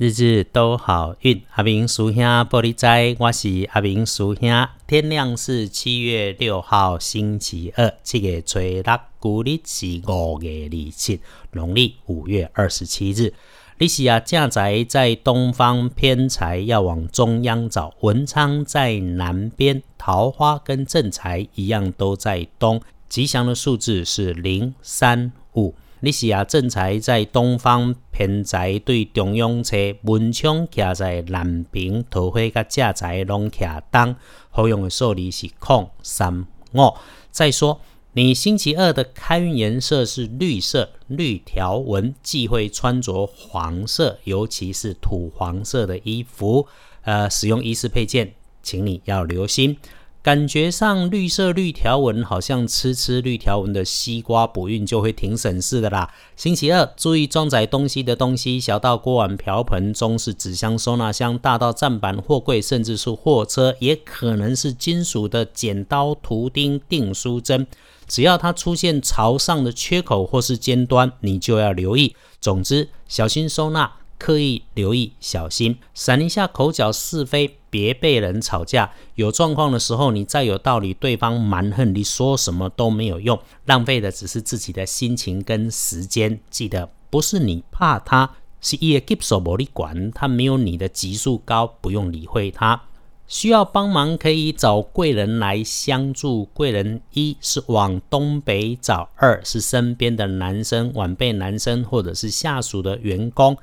日日都好运，阿明叔兄玻璃仔，我是阿明叔兄。天亮是七月六号星期二，七月初六，古历是五月二七，农历五月二十七日。利息啊，正宅在东方偏财，要往中央找。文昌在南边，桃花跟正财一样都在东。吉祥的数字是零三五。你是啊，正财在东方，偏财对中央车，文昌徛在南边，桃花甲正财拢徛东。好用的数字是空三五。再说，你星期二的开运颜色是绿色，绿条纹，忌讳穿着黄色，尤其是土黄色的衣服。呃，使用衣饰配件，请你要留心。感觉上绿色绿条纹好像吃吃绿条纹的西瓜补运就会挺省事的啦。星期二注意装载东西的东西，小到锅碗瓢盆，中是纸箱收纳箱，大到站板货柜，甚至是货车，也可能是金属的剪刀、图钉、订书针，只要它出现朝上的缺口或是尖端，你就要留意。总之，小心收纳。刻意留意，小心闪一下口角是非，别被人吵架。有状况的时候，你再有道理，对方蛮横，你说什么都没有用，浪费的只是自己的心情跟时间。记得，不是你怕他，是也 keep 手不力管他，没有你的级数高，不用理会他。需要帮忙可以找贵人来相助。贵人一是往东北找，二是身边的男生、晚辈男生或者是下属的员工。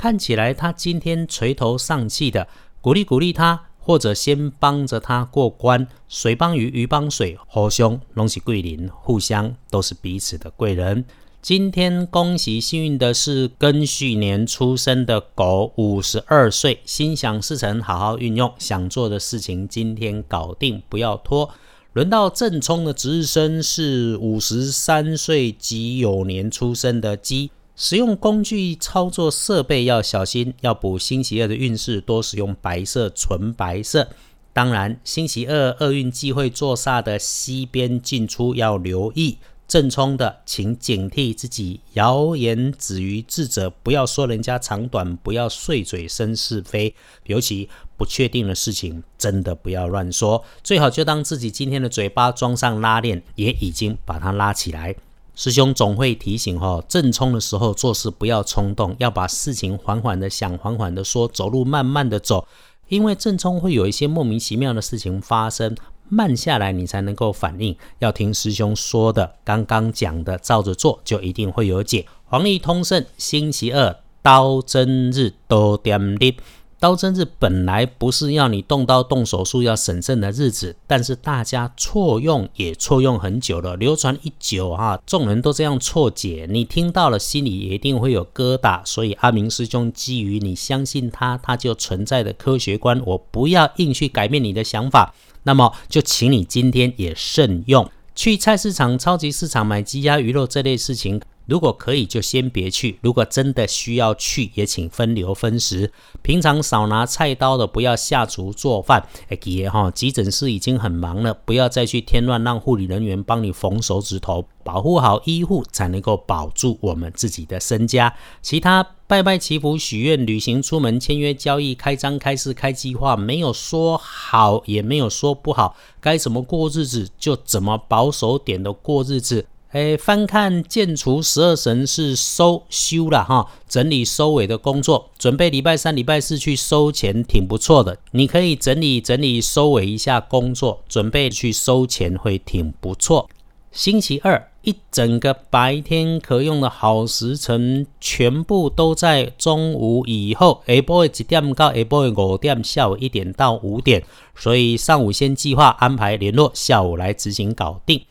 看起来他今天垂头丧气的，鼓励鼓励他，或者先帮着他过关。水帮鱼，鱼帮水，好兄拢是桂林，互相都是彼此的贵人。今天恭喜幸运的是庚戌年出生的狗，五十二岁，心想事成，好好运用，想做的事情今天搞定，不要拖。轮到正冲的值日生是五十三岁己酉年出生的鸡。使用工具操作设备要小心，要补星期二的运势，多使用白色、纯白色。当然，星期二厄运忌讳坐煞的西边进出要留意。正冲的，请警惕自己，谣言止于智者，不要说人家长短，不要碎嘴生是非。尤其不确定的事情，真的不要乱说。最好就当自己今天的嘴巴装上拉链，也已经把它拉起来。师兄总会提醒哈，正冲的时候做事不要冲动，要把事情缓缓的想，缓缓的说，走路慢慢的走，因为正冲会有一些莫名其妙的事情发生，慢下来你才能够反应。要听师兄说的，刚刚讲的，照着做就一定会有解。黄历通胜，星期二刀针日多点滴。刀针日本来不是要你动刀动手术要审慎的日子，但是大家错用也错用很久了，流传已久哈，众人都这样错解，你听到了心里也一定会有疙瘩。所以阿明师兄基于你相信他，他就存在的科学观，我不要硬去改变你的想法，那么就请你今天也慎用，去菜市场、超级市场买鸡鸭鱼肉这类事情。如果可以，就先别去；如果真的需要去，也请分流分时。平常少拿菜刀的，不要下厨做饭。哎，爷哈，急诊室已经很忙了，不要再去添乱，让护理人员帮你缝手指头。保护好医护，才能够保住我们自己的身家。其他拜拜祈福、许愿、旅行、出门、签约、交易、开张、开市、开计划，没有说好，也没有说不好。该怎么过日子，就怎么保守点的过日子。哎，翻看建除十二神是收修了哈，整理收尾的工作，准备礼拜三、礼拜四去收钱，挺不错的。你可以整理整理收尾一下工作，准备去收钱会挺不错。星期二一整个白天可用的好时辰，全部都在中午以后，下晡的一点到下晡的五点，下午一点到五点，所以上午先计划安排联络，下午来执行搞定。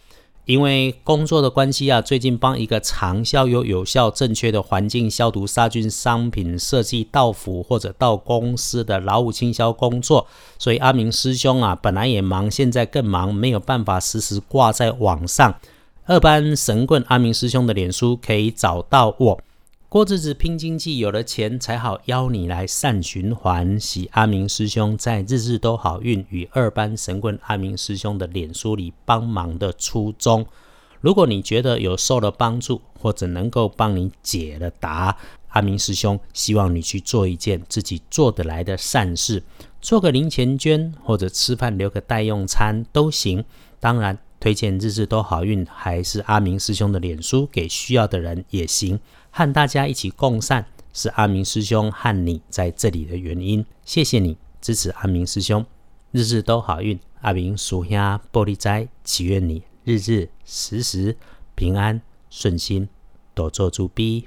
因为工作的关系啊，最近帮一个长效又有效、正确的环境消毒杀菌商品设计到府或者到公司的劳务清销工作，所以阿明师兄啊，本来也忙，现在更忙，没有办法时时挂在网上。二班神棍阿明师兄的脸书可以找到我。过日子拼经济，有了钱才好邀你来善循环。喜阿明师兄在日日都好运与二班神棍阿明师兄的脸书里帮忙的初衷。如果你觉得有受了帮助，或者能够帮你解了答，阿明师兄希望你去做一件自己做得来的善事，做个零钱捐，或者吃饭留个代用餐都行。当然，推荐日日都好运，还是阿明师兄的脸书给需要的人也行。和大家一起共善，是阿明师兄和你在这里的原因。谢谢你支持阿明师兄，日日都好运。阿明属下玻璃斋，祈愿你日日时时平安顺心，多做主逼。